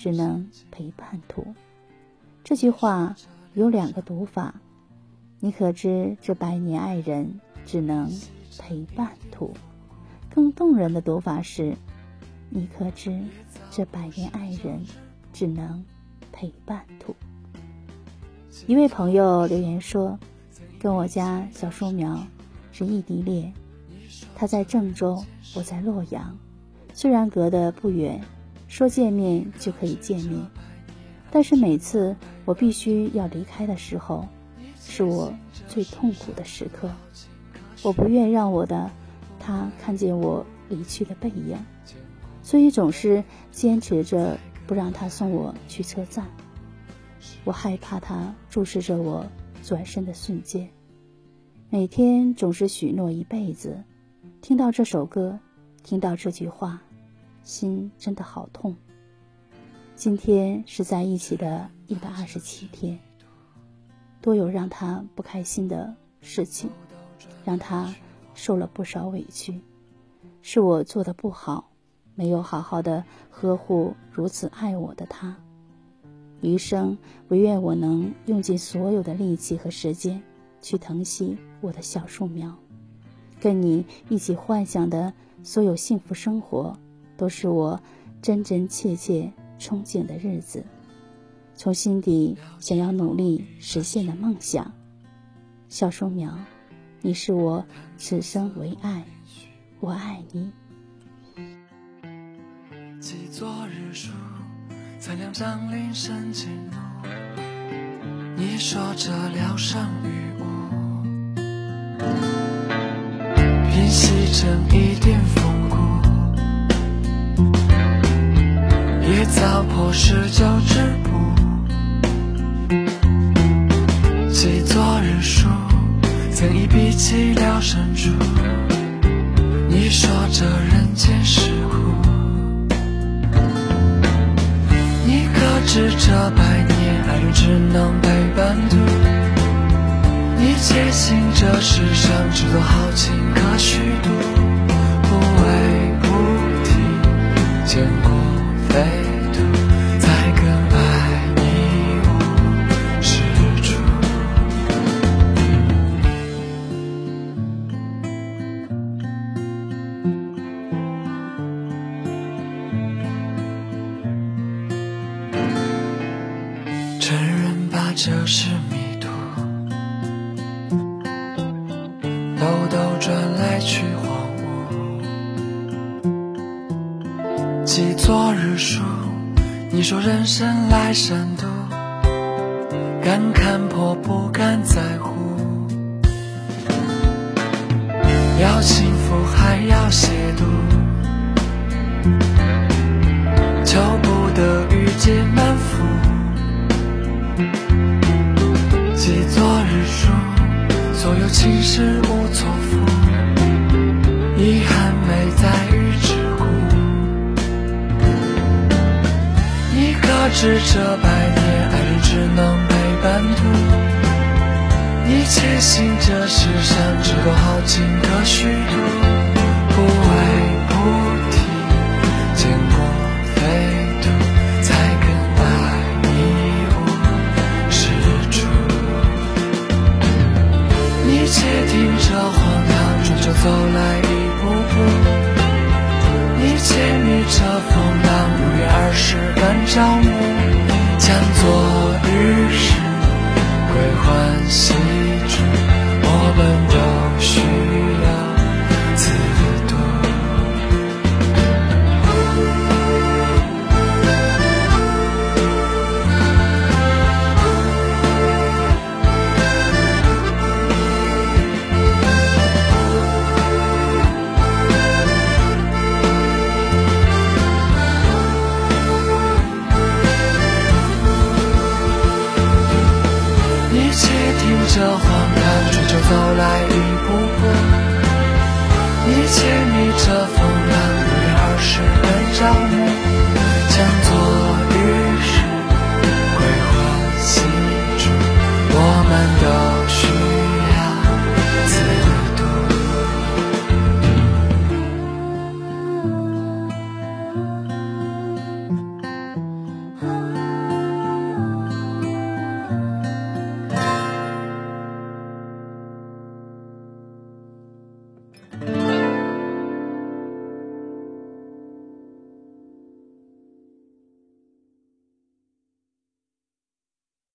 只能陪伴途。这句话有两个读法，你可知这百年爱人只能陪伴途？更动人的读法是，你可知这百年爱人只能陪伴途？一位朋友留言说，跟我家小树苗是异地恋，他在郑州，我在洛阳，虽然隔得不远。说见面就可以见面，但是每次我必须要离开的时候，是我最痛苦的时刻。我不愿让我的他看见我离去的背影，所以总是坚持着不让他送我去车站。我害怕他注视着我转身的瞬间。每天总是许诺一辈子，听到这首歌，听到这句话。心真的好痛。今天是在一起的一百二十七天，多有让他不开心的事情，让他受了不少委屈，是我做的不好，没有好好的呵护如此爱我的他。余生唯愿我能用尽所有的力气和时间，去疼惜我的小树苗，跟你一起幻想的所有幸福生活。都是我真真切切憧憬的日子，从心底想要努力实现的梦想。小树苗，你是我此生唯爱，我爱你。记昨日书，残凉张林深惊怒。你说这疗伤雨雾，平息成一点风。野草破石旧之步，记昨日书，曾一笔凄寥深处。你说这人间是苦，你可知这百年爱人只能陪伴途？你坚信这世上只有好情可虚度，不为不提，见过飞。在更爱你的时候承认吧这是迷途兜兜转来去荒芜。记昨日书你说人生来善妒，敢看破不敢在乎。要幸福还要亵渎，求不得遇见满腹。记昨日书所有情事无知这百年爱人只能陪伴途？你坚信这世上只有好情可虚度，将昨一切听着荒诞，追求走来一步步；一切逆着风浪，五月二十的朝暮。